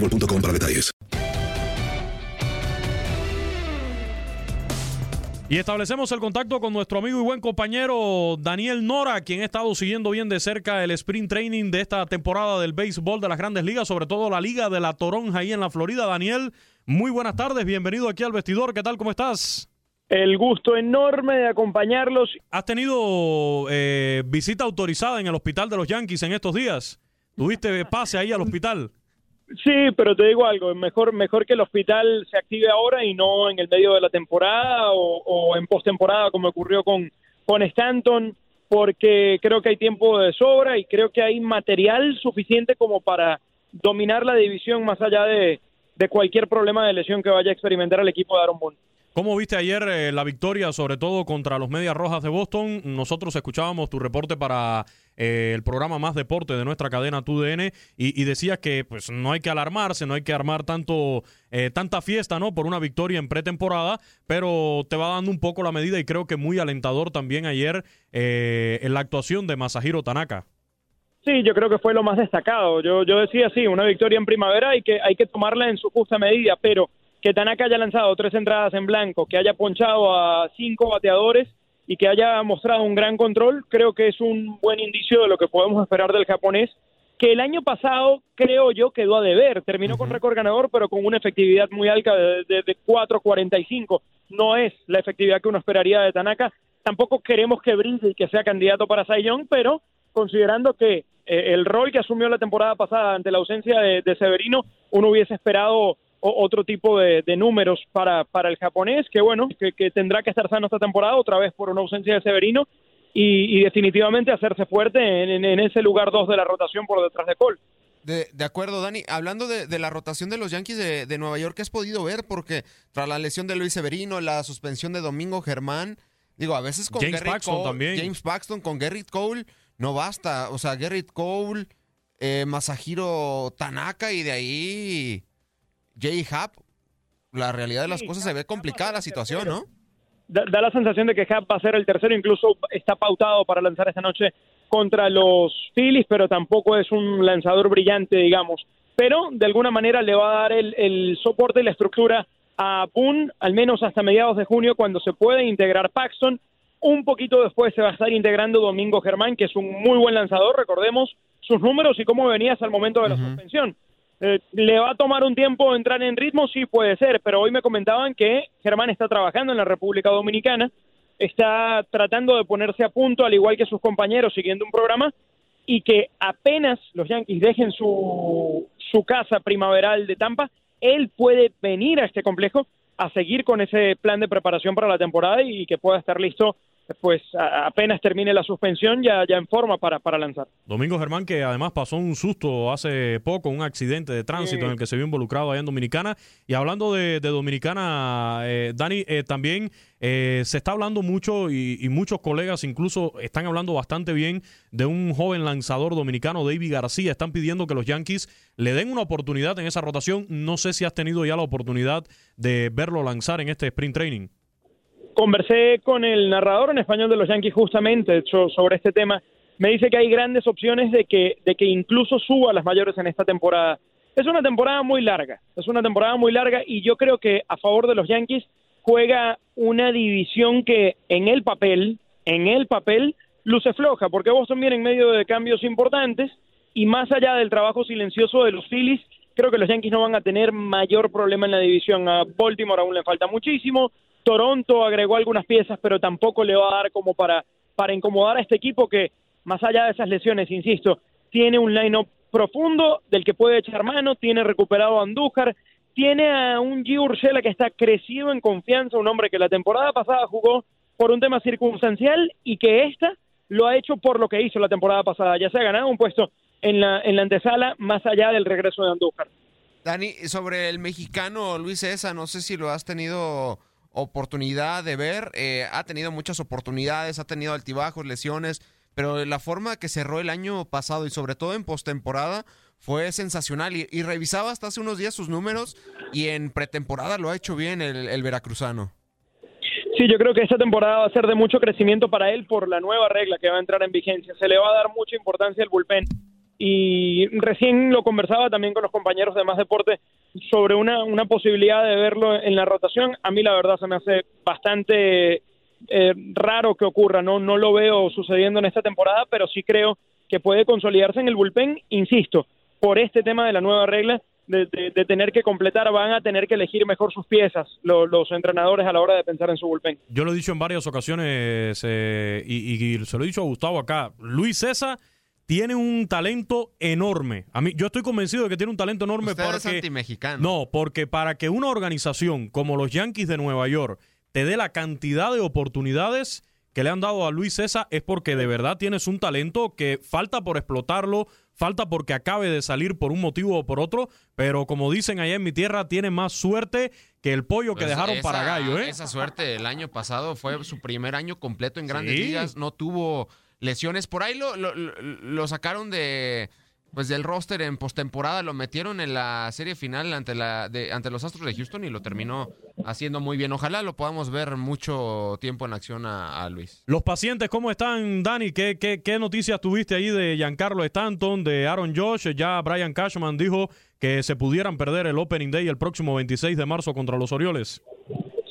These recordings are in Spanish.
boostmobile.com para detalles. Y establecemos el contacto con nuestro amigo y buen compañero Daniel Nora, quien ha estado siguiendo bien de cerca el sprint training de esta temporada del béisbol de las grandes ligas, sobre todo la Liga de la Toronja ahí en la Florida. Daniel, muy buenas tardes, bienvenido aquí al vestidor, ¿qué tal? ¿Cómo estás? El gusto enorme de acompañarlos. ¿Has tenido eh, visita autorizada en el hospital de los Yankees en estos días? ¿Tuviste pase ahí al hospital? Sí, pero te digo algo, mejor, mejor que el hospital se active ahora y no en el medio de la temporada o, en postemporada como ocurrió con, con Stanton, porque creo que hay tiempo de sobra y creo que hay material suficiente como para dominar la división más allá de, de cualquier problema de lesión que vaya a experimentar el equipo de Aaron Boone. ¿Cómo viste ayer eh, la victoria, sobre todo contra los Medias Rojas de Boston? Nosotros escuchábamos tu reporte para eh, el programa Más Deporte de nuestra cadena TUDN y, y decías que pues no hay que alarmarse, no hay que armar tanto eh, tanta fiesta, ¿no? Por una victoria en pretemporada, pero te va dando un poco la medida y creo que muy alentador también ayer eh, en la actuación de Masahiro Tanaka. Sí, yo creo que fue lo más destacado. Yo, yo decía, sí, una victoria en primavera y que hay que tomarla en su justa medida, pero que Tanaka haya lanzado tres entradas en blanco, que haya ponchado a cinco bateadores y que haya mostrado un gran control, creo que es un buen indicio de lo que podemos esperar del japonés, que el año pasado creo yo quedó a deber, terminó con récord ganador, pero con una efectividad muy alta de, de, de 4.45. No es la efectividad que uno esperaría de Tanaka. Tampoco queremos que brille y que sea candidato para Cy Young, pero considerando que eh, el rol que asumió la temporada pasada ante la ausencia de, de Severino, uno hubiese esperado otro tipo de, de, números para, para el japonés, que bueno, que, que, tendrá que estar sano esta temporada, otra vez por una ausencia de Severino, y, y definitivamente hacerse fuerte en, en, en ese lugar 2 de la rotación por detrás de Cole. De, de, acuerdo, Dani. Hablando de, de, la rotación de los Yankees de, de, Nueva York, ¿qué has podido ver? Porque tras la lesión de Luis Severino, la suspensión de Domingo Germán, digo, a veces con James Garrett Paxton Cole, también. James Paxton, con Garrett Cole, no basta. O sea, Garrett Cole, eh, Masahiro Tanaka y de ahí Jay Happ la realidad de las cosas se ve complicada la situación, ¿no? Da, da, la sensación de que Happ va a ser el tercero, incluso está pautado para lanzar esta noche contra los Phillies, pero tampoco es un lanzador brillante, digamos. Pero de alguna manera le va a dar el, el soporte y la estructura a Boone, al menos hasta mediados de junio, cuando se puede integrar Paxton. Un poquito después se va a estar integrando Domingo Germán, que es un muy buen lanzador, recordemos sus números y cómo venía hasta el momento de la uh -huh. suspensión. Eh, ¿Le va a tomar un tiempo entrar en ritmo? Sí, puede ser, pero hoy me comentaban que Germán está trabajando en la República Dominicana, está tratando de ponerse a punto, al igual que sus compañeros, siguiendo un programa, y que apenas los Yankees dejen su, su casa primaveral de Tampa, él puede venir a este complejo a seguir con ese plan de preparación para la temporada y que pueda estar listo pues apenas termine la suspensión ya, ya en forma para, para lanzar. Domingo Germán, que además pasó un susto hace poco, un accidente de tránsito en el que se vio involucrado allá en Dominicana. Y hablando de, Dominicana, eh, Dani, eh, también eh, se está hablando mucho y, y, muchos colegas incluso están hablando bastante bien de un joven lanzador dominicano, David García. Están pidiendo que los Yankees le den una oportunidad en esa rotación. No sé si has tenido ya la oportunidad de verlo lanzar en este sprint training. Conversé con el narrador en español de los Yankees justamente sobre este tema. Me dice que hay grandes opciones de que, de que incluso suba a las mayores en esta temporada. Es una temporada muy larga, es una temporada muy larga y yo creo que a favor de los Yankees juega una división que en el papel, en el papel, luce floja, porque Boston viene en medio de cambios importantes y más allá del trabajo silencioso de los Phillies, creo que los Yankees no van a tener mayor problema en la división. A Baltimore aún le falta muchísimo, Toronto agregó algunas piezas, pero tampoco le va a dar como para, para incomodar a este equipo que, más allá de esas lesiones, insisto, tiene un line-up profundo del que puede echar mano, tiene recuperado a Andújar, tiene a un G. Urshela que está crecido en confianza, un hombre que la temporada pasada jugó por un tema circunstancial y que esta lo ha hecho por lo que hizo la temporada pasada. Ya se ha ganado un puesto en la, en la antesala más allá del regreso de Andújar. Dani, sobre el mexicano Luis Esa, no sé si lo has tenido oportunidad de ver. Eh, ha tenido muchas oportunidades, ha tenido altibajos, lesiones, pero la forma que cerró el año pasado y sobre todo en postemporada fue sensacional. Y, revisaba hasta hace unos días sus números y en pretemporada lo ha hecho bien el, el veracruzano. Sí, yo creo que esta temporada va a ser de mucho crecimiento para él por la nueva regla que va a entrar en vigencia. Se le va a dar mucha importancia al bullpen y recién lo conversaba también con los compañeros de Más Deporte sobre una, una posibilidad de verlo en la rotación. A mí la verdad se me hace bastante eh, raro que ocurra, ¿no? no lo veo sucediendo en esta temporada, pero sí creo que puede consolidarse en el bullpen, insisto, por este tema de la nueva regla de, tener que completar, van a tener que elegir mejor sus piezas los entrenadores a la hora de pensar en su bullpen. Yo lo he dicho en varias ocasiones eh, y, y, se lo he dicho a Gustavo acá, Luis César tiene un talento enorme. A mí, yo estoy convencido de que tiene un talento enorme Usted porque. No, porque para que una organización como los Yankees de Nueva York te dé la cantidad de oportunidades que le han dado a Luis César es porque de verdad tienes un talento que falta por explotarlo, falta porque acabe de salir por un motivo o por otro, pero como dicen allá en mi tierra, tiene más suerte que el pollo que dejaron para gallo. ¿eh? Esa suerte el año pasado fue su primer año completo en grandes ligas, no tuvo lesiones. Por ahí lo, lo, sacaron de pues del roster en postemporada, lo metieron en la serie final ante la de, ante los Astros de Houston y lo terminó haciendo muy bien. Ojalá lo podamos ver mucho tiempo en acción a, Luis. Los pacientes, ¿cómo están, Dani? ¿Qué, qué, qué noticias tuviste ahí de Giancarlo Stanton, de Aaron Josh? Ya Brian Cashman dijo que se pudieran perder el Opening Day el próximo 26 de marzo contra los Orioles.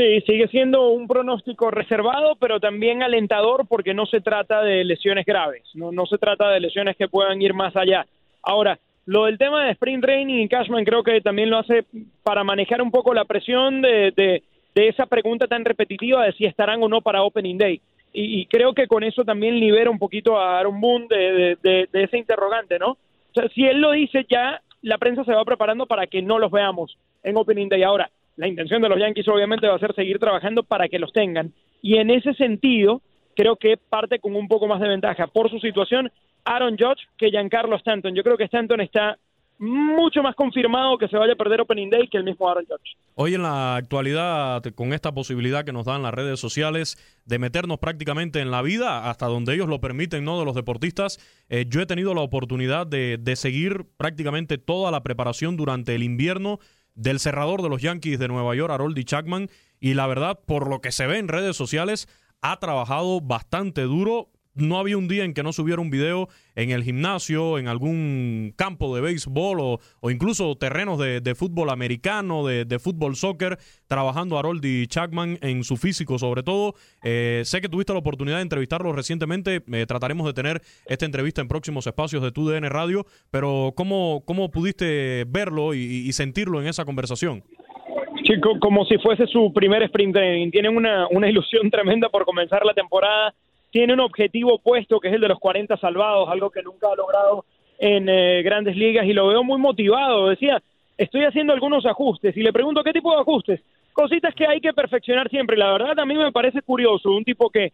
Sí, sigue siendo un pronóstico reservado, pero también alentador porque no se trata de lesiones graves, no, no se trata de lesiones que puedan ir más allá. Ahora, lo del tema de sprint training y Cashman creo que también lo hace para manejar un poco la presión de, de, esa pregunta tan repetitiva de si estarán o no para Opening Day. Y, creo que con eso también libera un poquito a Aaron Boone de, de, de, ese interrogante, ¿no? O sea, si él lo dice ya, la prensa se va preparando para que no los veamos en Opening Day. Ahora, la intención de los Yankees obviamente va a ser seguir trabajando para que los tengan. Y en ese sentido, creo que parte con un poco más de ventaja por su situación Aaron Judge que Giancarlo Stanton. Yo creo que Stanton está mucho más confirmado que se vaya a perder Opening Day que el mismo Aaron Judge. Hoy en la actualidad, con esta posibilidad que nos dan las redes sociales de meternos prácticamente en la vida, hasta donde ellos lo permiten, ¿no? De los deportistas, eh, yo he tenido la oportunidad de, de seguir prácticamente toda la preparación durante el invierno del cerrador de los Yankees de Nueva York, Haroldy Chapman, y la verdad, por lo que se ve en redes sociales, ha trabajado bastante duro no había un día en que no subiera un video en el gimnasio, en algún campo de béisbol o, incluso terrenos de, fútbol americano, de, fútbol soccer, trabajando Haroldy Chapman en su físico sobre todo. Eh, sé que tuviste la oportunidad de entrevistarlo recientemente, eh, trataremos de tener esta entrevista en próximos espacios de TUDN Radio, pero ¿cómo, cómo pudiste verlo y, sentirlo en esa conversación? Chico, como si fuese su primer sprint training. Tienen una, una ilusión tremenda por comenzar la temporada tiene un objetivo puesto que es el de los 40 salvados, algo que nunca ha logrado en eh, grandes ligas y lo veo muy motivado. Decía, estoy haciendo algunos ajustes y le pregunto qué tipo de ajustes. Cositas que hay que perfeccionar siempre. La verdad a mí me parece curioso, un tipo que,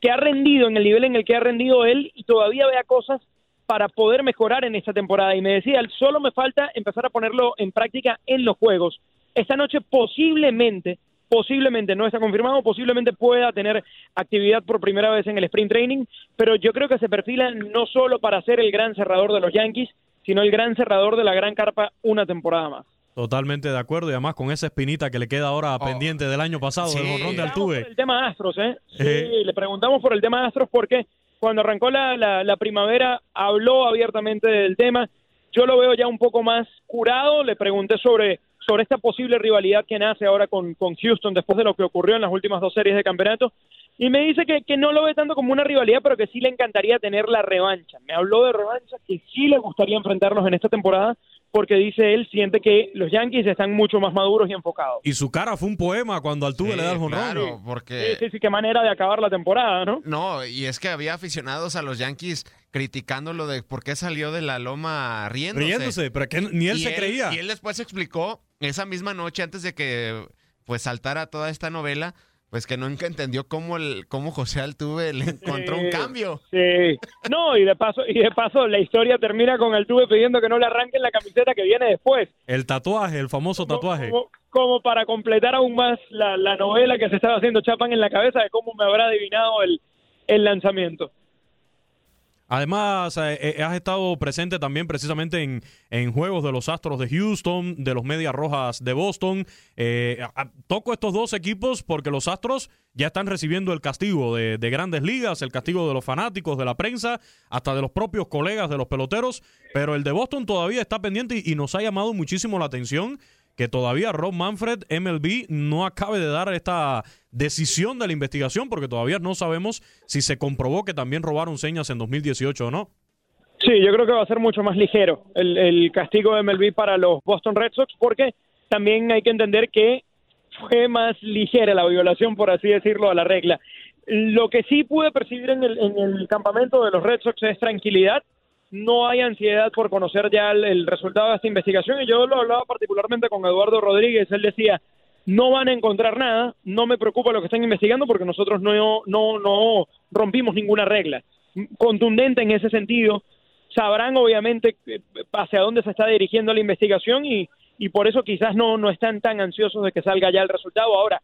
que ha rendido en el nivel en el que ha rendido él y todavía vea cosas para poder mejorar en esta temporada. Y me decía, solo me falta empezar a ponerlo en práctica en los juegos. Esta noche posiblemente, posiblemente, no está confirmado, posiblemente pueda tener actividad por primera vez en el sprint training, pero yo creo que se perfila no solo para ser el gran cerrador de los Yankees, sino el gran cerrador de la gran carpa una temporada más. Totalmente de acuerdo y además con esa espinita que le queda ahora Oh. pendiente del año pasado del jonrón de Altuve. Por el tema Astros, ¿eh? Sí, Eh. le preguntamos por el tema Astros porque cuando arrancó la, la, la primavera habló abiertamente del tema. Yo lo veo ya un poco más curado. Le pregunté sobre, sobre esta posible rivalidad que nace ahora con, con Houston después de lo que ocurrió en las últimas dos series de campeonato. Y me dice que, que no lo ve tanto como una rivalidad, pero que sí le encantaría tener la revancha. Me habló de revancha, que sí le gustaría enfrentarlos en esta temporada, porque dice él, siente que los Yankees están mucho más maduros y enfocados. Y su cara fue un poema cuando Altuve le da el jonrón. Claro, porque... Sí, sí, sí, qué manera de acabar la temporada, ¿no? No, y es que había aficionados a los Yankees criticando lo de por qué salió de la loma riéndose. Riéndose, pero que ni él Y se creía. Y él después explicó, esa misma noche, antes de que pues saltara toda esta novela, pues que nunca entendió cómo, el, cómo José Altuve le encontró un cambio. Sí. No, y de paso, y de paso la historia termina con el tuve pidiendo que no le arranquen la camiseta que viene después. El tatuaje, el famoso tatuaje. Como, como para completar aún más la, la novela que se estaba haciendo Chapan en la cabeza de cómo me habrá adivinado el, el lanzamiento. Además, eh, eh, has estado presente también precisamente en, en juegos de los Astros de Houston, de los Medias Rojas de Boston. Eh, toco estos dos equipos porque los Astros ya están recibiendo el castigo de, de grandes ligas, el castigo de los fanáticos, de la prensa, hasta de los propios colegas de los peloteros. Pero el de Boston todavía está pendiente y nos ha llamado muchísimo la atención que todavía Rob Manfred, MLB, no acabe de dar esta decisión de la investigación porque todavía no sabemos si se comprobó que también robaron señas en 2018 o no. Sí, yo creo que va a ser mucho más ligero el, el castigo de MLB para los Boston Red Sox porque también hay que entender que fue más ligera la violación, por así decirlo, a la regla. Lo que sí pude percibir en el, en el campamento de los Red Sox es tranquilidad. No hay ansiedad por conocer ya el, resultado de esta investigación y yo lo hablaba particularmente con Eduardo Rodríguez. Él decía, no van a encontrar nada, no me preocupa lo que están investigando porque nosotros no, no, no rompimos ninguna regla. Contundente en ese sentido, sabrán obviamente eh, hacia dónde se está dirigiendo la investigación y, y por eso quizás no, no están tan ansiosos de que salga ya el resultado. Ahora,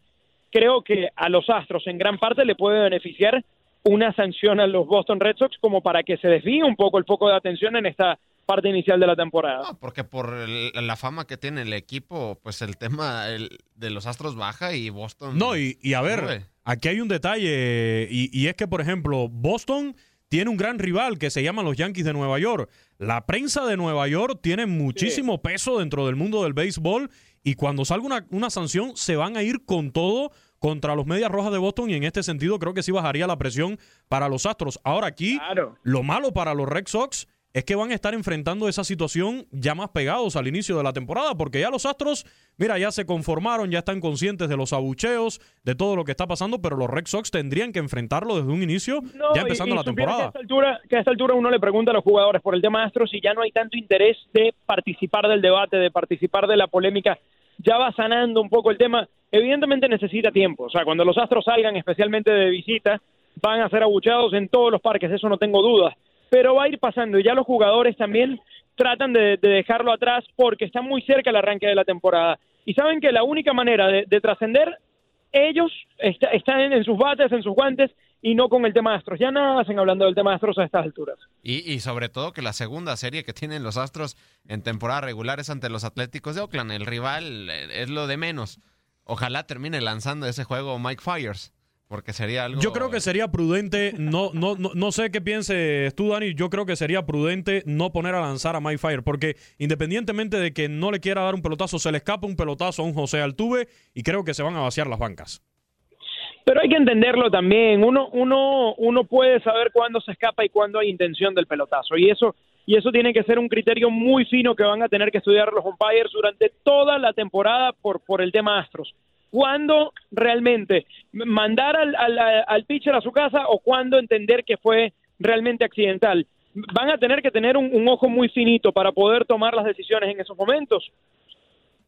creo que a los Astros en gran parte le puede beneficiar una sanción a los Boston Red Sox como para que se desvíe un poco el foco de atención en esta parte inicial de la temporada. No, porque por el- la fama que tiene el equipo, pues el tema el- de los Astros baja y Boston... No, y, y a ver, sube. aquí hay un detalle, y, y es que, por ejemplo, Boston tiene un gran rival que se llama los Yankees de Nueva York. La prensa de Nueva York tiene muchísimo peso dentro del mundo del béisbol, y cuando salga una, una sanción, se van a ir con todo contra los Medias Rojas de Boston, y en este sentido creo que sí bajaría la presión para los Astros. Ahora aquí, lo malo para los Red Sox es que van a estar enfrentando esa situación ya más pegados al inicio de la temporada, porque ya los Astros, mira, ya se conformaron, ya están conscientes de los abucheos, de todo lo que está pasando, pero los Red Sox tendrían que enfrentarlo desde un inicio, No, ya empezando y la temporada. Que a, esta altura, que a esta altura uno le pregunta a los jugadores por el tema Astros y ya no hay tanto interés de participar del debate, de participar de la polémica. Ya va sanando un poco el tema. Evidentemente necesita tiempo. O sea, cuando los Astros salgan, especialmente de visita, van a ser abucheados en todos los parques, eso no tengo dudas. Pero va a ir pasando y ya los jugadores también tratan de, de dejarlo atrás porque está muy cerca el arranque de la temporada. Y saben que la única manera de, de trascender ellos está- están en, en sus bates, en sus guantes y no con el tema Astros. Ya nada hacen hablando del tema Astros a estas alturas. Y, y sobre todo que la segunda serie que tienen los Astros en temporada regular es ante los Atléticos de Oakland. El rival eh, es lo de menos. Ojalá termine lanzando ese juego Mike Fires, porque sería algo... Yo creo que sería prudente, no, no, no, no sé qué pienses tú, Dani, yo creo que sería prudente no poner a lanzar a Mike Fire, porque independientemente de que no le quiera dar un pelotazo, se le escapa un pelotazo a un José Altuve y creo que se van a vaciar las bancas. Pero hay que entenderlo también. Uno, uno, uno puede saber cuándo se escapa y cuándo hay intención del pelotazo. Y eso, y eso tiene que ser un criterio muy fino que van a tener que estudiar los umpires durante toda la temporada por, por el tema Astros. cuándo realmente mandar al, al, al pitcher a su casa o cuándo entender que fue realmente accidental. Van a tener que tener un, un ojo muy finito para poder tomar las decisiones en esos momentos.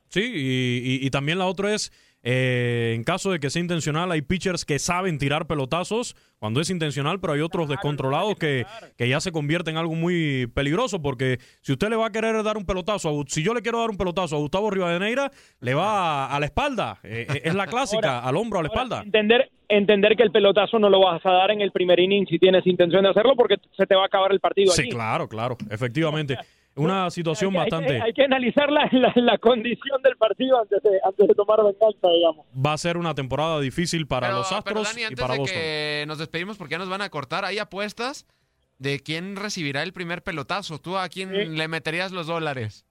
Sí, y, y- y también la otra es, eh, en caso de que sea intencional, hay pitchers que saben tirar pelotazos cuando es intencional, pero hay otros descontrolados que, que ya se convierten en algo muy peligroso, porque si usted le va a querer dar un pelotazo, a si yo le quiero dar un pelotazo a Gustavo Rivadeneira, le va a, a la espalda, Eh, eh, es la clásica, al hombro, a la espalda. Entender, entender que el pelotazo no lo vas a dar en el primer inning si tienes intención de hacerlo porque se te va a acabar el partido Sí, allí. claro, claro, efectivamente. Una situación Hay bastante... Hay que analizar la, la- la condición del partido antes de, antes de tomar venganza, digamos. Va a ser una temporada difícil para Pero, los pero, Astros Dani, y antes para de Boston. que nos despedimos porque ya nos van a cortar, hay apuestas de quién recibirá el primer pelotazo. ¿Tú a quién le meterías los dólares?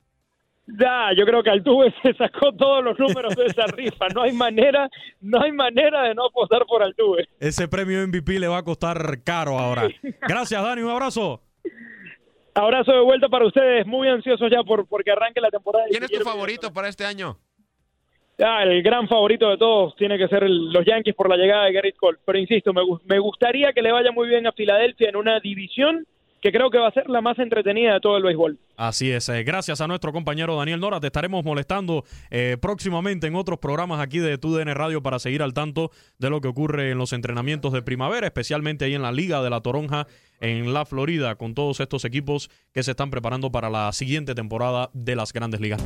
Ya, yo creo que Altuve se sacó todos los números de esa rifa. No hay manera, no hay manera de no apostar por Altuve. Ese premio MVP le va a costar caro ahora. Gracias, Dani. Un abrazo. Abrazo de vuelta para ustedes, muy ansiosos ya por porque arranque la temporada. ¿Quién es tu favorito para este año? Ya, el gran favorito de todos tiene que ser el- los Yankees por la llegada de Garrett Cole. Pero insisto, me, me gustaría que le vaya muy bien a Filadelfia en una división que creo que va a ser la más entretenida de todo el béisbol. Así es. eh, gracias a nuestro compañero Daniel Nora. Te estaremos molestando eh, próximamente en otros programas aquí de TUDN Radio para seguir al tanto de lo que ocurre en los entrenamientos de primavera, especialmente ahí en la Liga de la Toronja en la Florida, con todos estos equipos que se están preparando para la siguiente temporada de las grandes ligas.